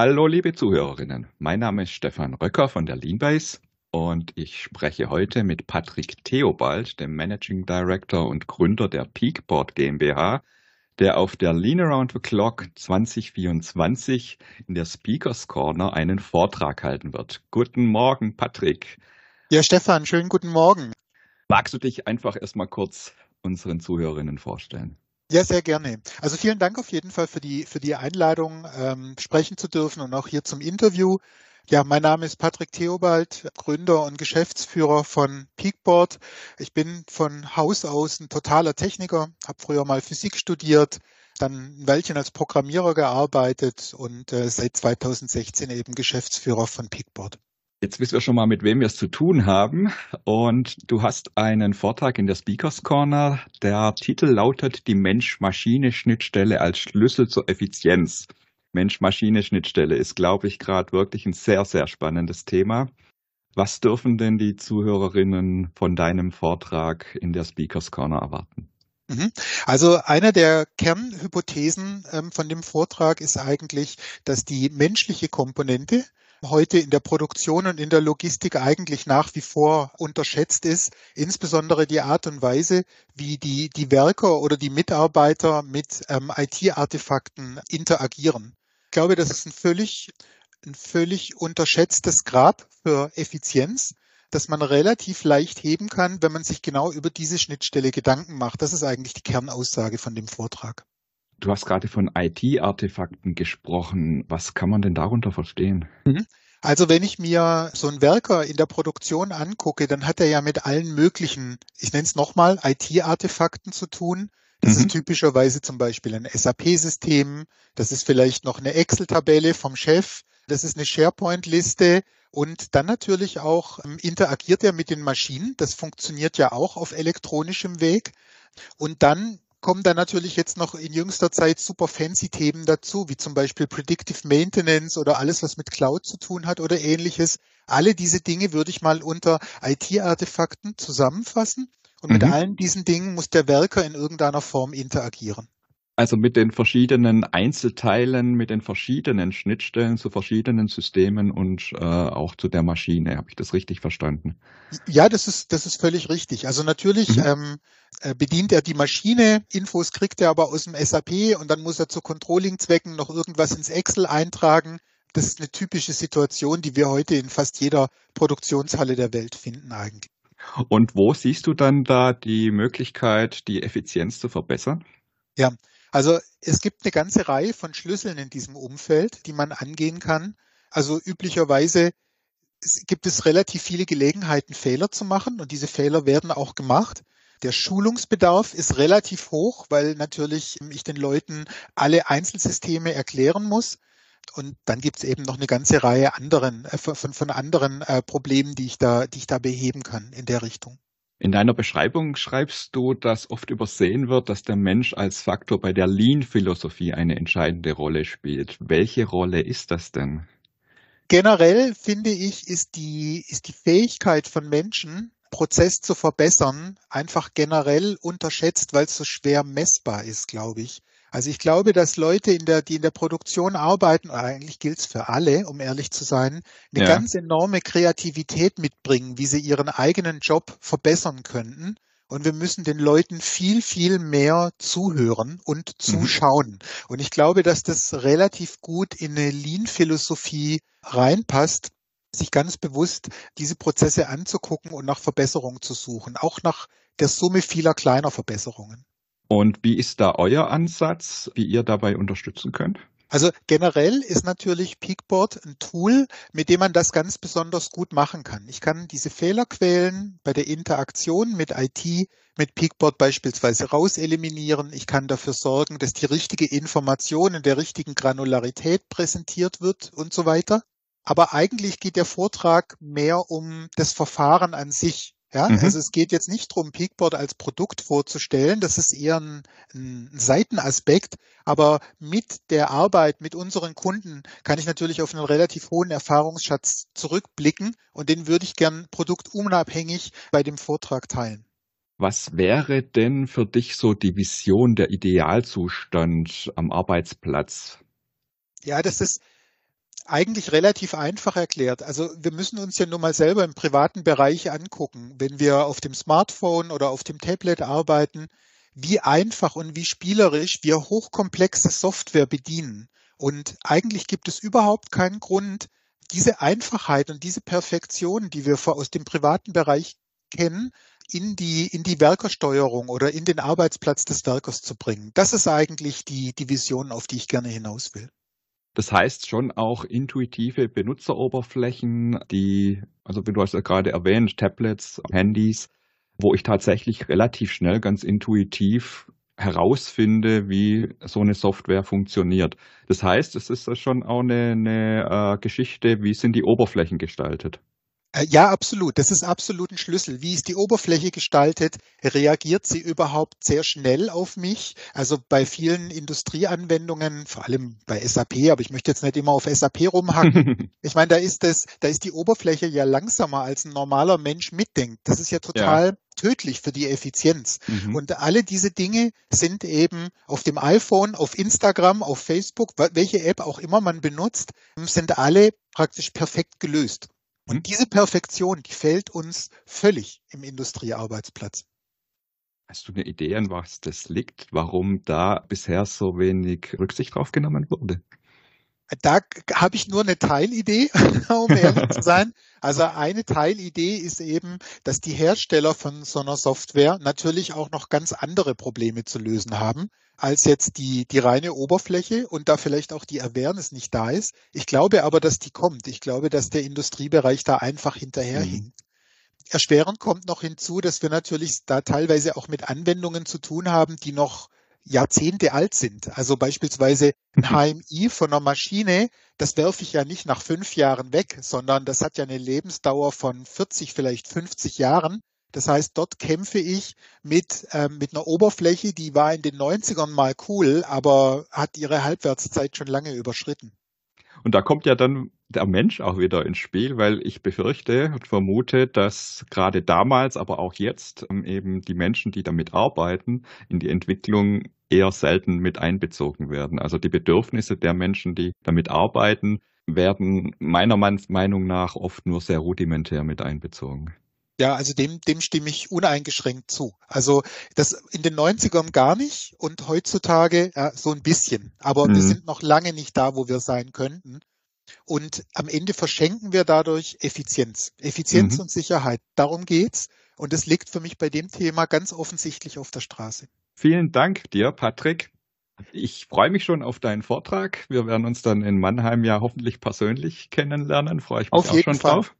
Hallo liebe Zuhörerinnen, mein Name ist Stefan Röcker von der Leanbase und ich spreche heute mit Patrick Theobald, dem Managing Director und Gründer der Peakboard GmbH, der auf der Lean Around the Clock 2024 in der Speakers Corner einen Vortrag halten wird. Guten Morgen, Patrick. Ja, Stefan, schönen guten Morgen. Magst du dich einfach erstmal kurz unseren Zuhörerinnen vorstellen? Ja, sehr gerne. Also vielen Dank auf jeden Fall für die, für die Einladung, ähm, sprechen zu dürfen und auch hier zum Interview. Ja, mein Name ist Patrick Theobald, Gründer und Geschäftsführer von Peakboard. Ich bin von Haus aus ein totaler Techniker, habe früher mal Physik studiert, dann ein Weilchen als Programmierer gearbeitet und äh, seit 2016 eben Geschäftsführer von Peakboard. Jetzt wissen wir schon mal, mit wem wir es zu tun haben. Und du hast einen Vortrag in der Speakers Corner. Der Titel lautet Die Mensch-Maschine-Schnittstelle als Schlüssel zur Effizienz. Mensch-Maschine-Schnittstelle ist, glaube ich, gerade wirklich ein sehr, sehr spannendes Thema. Was dürfen denn die Zuhörerinnen von deinem Vortrag in der Speakers Corner erwarten? Mhm. Also eine der Kernhypothesen ähm, von dem Vortrag ist eigentlich, dass die menschliche Komponente heute in der Produktion und in der Logistik eigentlich nach wie vor unterschätzt ist, insbesondere die Art und Weise, wie die, die Werker oder die Mitarbeiter mit ähm, IT-Artefakten interagieren. Ich glaube, das ist ein völlig, ein völlig unterschätztes Grab für Effizienz das man relativ leicht heben kann, wenn man sich genau über diese Schnittstelle Gedanken macht. Das ist eigentlich die Kernaussage von dem Vortrag. Du hast gerade von IT-Artefakten gesprochen. Was kann man denn darunter verstehen? Mhm. Also wenn ich mir so einen Werker in der Produktion angucke, dann hat er ja mit allen möglichen, ich nenne es nochmal, IT-Artefakten zu tun. Das mhm. ist typischerweise zum Beispiel ein SAP-System, das ist vielleicht noch eine Excel-Tabelle vom Chef, das ist eine SharePoint-Liste und dann natürlich auch ähm, interagiert er mit den Maschinen. Das funktioniert ja auch auf elektronischem Weg. Und dann kommen da natürlich jetzt noch in jüngster Zeit super fancy Themen dazu, wie zum Beispiel Predictive Maintenance oder alles, was mit Cloud zu tun hat oder ähnliches. Alle diese Dinge würde ich mal unter IT-Artefakten zusammenfassen. Und mit mhm. allen diesen Dingen muss der Werker in irgendeiner Form interagieren. Also mit den verschiedenen Einzelteilen, mit den verschiedenen Schnittstellen zu verschiedenen Systemen und äh, auch zu der Maschine. Habe ich das richtig verstanden? Ja, das ist, das ist völlig richtig. Also natürlich mhm. ähm, äh, bedient er die Maschine, Infos kriegt er aber aus dem SAP und dann muss er zu Controlling-Zwecken noch irgendwas ins Excel eintragen. Das ist eine typische Situation, die wir heute in fast jeder Produktionshalle der Welt finden eigentlich. Und wo siehst du dann da die Möglichkeit, die Effizienz zu verbessern? Ja, also es gibt eine ganze Reihe von Schlüsseln in diesem Umfeld, die man angehen kann. Also üblicherweise gibt es relativ viele Gelegenheiten, Fehler zu machen und diese Fehler werden auch gemacht. Der Schulungsbedarf ist relativ hoch, weil natürlich ich den Leuten alle Einzelsysteme erklären muss. Und dann gibt es eben noch eine ganze Reihe anderen, äh, von, von anderen äh, Problemen, die ich da, die ich da beheben kann in der Richtung. In deiner Beschreibung schreibst du, dass oft übersehen wird, dass der Mensch als Faktor bei der Lean-Philosophie eine entscheidende Rolle spielt. Welche Rolle ist das denn? Generell finde ich, ist die, ist die Fähigkeit von Menschen, Prozess zu verbessern, einfach generell unterschätzt, weil es so schwer messbar ist, glaube ich. Also ich glaube, dass Leute, in der, die in der Produktion arbeiten, eigentlich gilt es für alle, um ehrlich zu sein, eine ja. ganz enorme Kreativität mitbringen, wie sie ihren eigenen Job verbessern könnten. Und wir müssen den Leuten viel, viel mehr zuhören und mhm. zuschauen. Mhm. Und ich glaube, dass das relativ gut in eine Lean-Philosophie reinpasst, sich ganz bewusst diese Prozesse anzugucken und nach Verbesserungen zu suchen, auch nach der Summe vieler kleiner Verbesserungen. Und wie ist da euer Ansatz, wie ihr dabei unterstützen könnt? Also generell ist natürlich Peakboard ein Tool, mit dem man das ganz besonders gut machen kann. Ich kann diese Fehlerquellen bei der Interaktion mit IT, mit Peakboard beispielsweise rauseliminieren. Ich kann dafür sorgen, dass die richtige Information in der richtigen Granularität präsentiert wird und so weiter. Aber eigentlich geht der Vortrag mehr um das Verfahren an sich. Ja, mhm. also es geht jetzt nicht darum, Peakboard als Produkt vorzustellen. Das ist eher ein, ein, Seitenaspekt. Aber mit der Arbeit mit unseren Kunden kann ich natürlich auf einen relativ hohen Erfahrungsschatz zurückblicken und den würde ich gern produktunabhängig bei dem Vortrag teilen. Was wäre denn für dich so die Vision, der Idealzustand am Arbeitsplatz? Ja, das ist, eigentlich relativ einfach erklärt. Also wir müssen uns ja nur mal selber im privaten Bereich angucken, wenn wir auf dem Smartphone oder auf dem Tablet arbeiten, wie einfach und wie spielerisch wir hochkomplexe Software bedienen. Und eigentlich gibt es überhaupt keinen Grund, diese Einfachheit und diese Perfektion, die wir aus dem privaten Bereich kennen, in die, in die Werkersteuerung oder in den Arbeitsplatz des Werkers zu bringen. Das ist eigentlich die, die Vision, auf die ich gerne hinaus will. Das heißt schon auch intuitive Benutzeroberflächen, die, also wie du hast ja gerade erwähnt, Tablets, Handys, wo ich tatsächlich relativ schnell ganz intuitiv herausfinde, wie so eine Software funktioniert. Das heißt, es ist schon auch eine, eine äh, Geschichte, wie sind die Oberflächen gestaltet. Äh, ja, absolut. Das ist absolut ein Schlüssel. Wie ist die Oberfläche gestaltet? Reagiert sie überhaupt sehr schnell auf mich? Also bei vielen Industrieanwendungen, vor allem bei SAP, aber ich möchte jetzt nicht immer auf SAP rumhacken. ich meine, da ist das, da ist die Oberfläche ja langsamer als ein normaler Mensch mitdenkt. Das ist ja total ja. tödlich für die Effizienz. Mhm. Und alle diese Dinge sind eben auf dem iPhone, auf Instagram, auf Facebook, welche App auch immer man benutzt, sind alle praktisch perfekt gelöst. Und diese Perfektion, die fällt uns völlig im Industriearbeitsplatz. Hast du eine Idee, an was das liegt, warum da bisher so wenig Rücksicht drauf genommen wurde? Da habe ich nur eine Teilidee, um ehrlich zu sein. Also eine Teilidee ist eben, dass die Hersteller von so einer Software natürlich auch noch ganz andere Probleme zu lösen haben, als jetzt die, die reine Oberfläche und da vielleicht auch die Awareness nicht da ist. Ich glaube aber, dass die kommt. Ich glaube, dass der Industriebereich da einfach hinterherhinkt. Mhm. Erschwerend kommt noch hinzu, dass wir natürlich da teilweise auch mit Anwendungen zu tun haben, die noch Jahrzehnte alt sind. Also beispielsweise ein HMI von einer Maschine, das werfe ich ja nicht nach fünf Jahren weg, sondern das hat ja eine Lebensdauer von 40, vielleicht 50 Jahren. Das heißt, dort kämpfe ich mit, ähm, mit einer Oberfläche, die war in den 90ern mal cool, aber hat ihre Halbwertszeit schon lange überschritten. Und da kommt ja dann der Mensch auch wieder ins Spiel, weil ich befürchte und vermute, dass gerade damals, aber auch jetzt ähm, eben die Menschen, die damit arbeiten, in die Entwicklung eher selten mit einbezogen werden. Also die Bedürfnisse der Menschen, die damit arbeiten, werden meiner Meinung nach oft nur sehr rudimentär mit einbezogen. Ja, also dem, dem stimme ich uneingeschränkt zu. Also das in den 90ern gar nicht und heutzutage ja, so ein bisschen. Aber mhm. wir sind noch lange nicht da, wo wir sein könnten. Und am Ende verschenken wir dadurch Effizienz. Effizienz mhm. und Sicherheit. Darum geht's. Und es liegt für mich bei dem Thema ganz offensichtlich auf der Straße. Vielen Dank dir, Patrick. Ich freue mich schon auf deinen Vortrag. Wir werden uns dann in Mannheim ja hoffentlich persönlich kennenlernen. Freue ich mich auf auch schon Fall. drauf.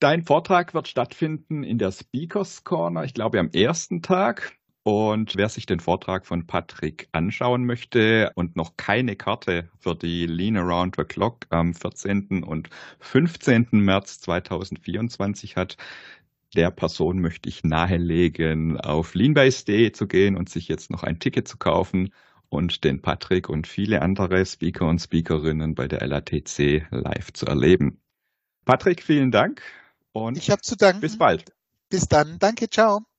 Dein Vortrag wird stattfinden in der Speakers Corner, ich glaube am ersten Tag. Und wer sich den Vortrag von Patrick anschauen möchte und noch keine Karte für die Lean Around the Clock am 14. und 15. März 2024 hat, der Person möchte ich nahelegen, auf Leanbase.de zu gehen und sich jetzt noch ein Ticket zu kaufen und den Patrick und viele andere Speaker und Speakerinnen bei der LATC live zu erleben. Patrick, vielen Dank und ich habe zu danken. Bis bald. Bis dann. Danke. Ciao.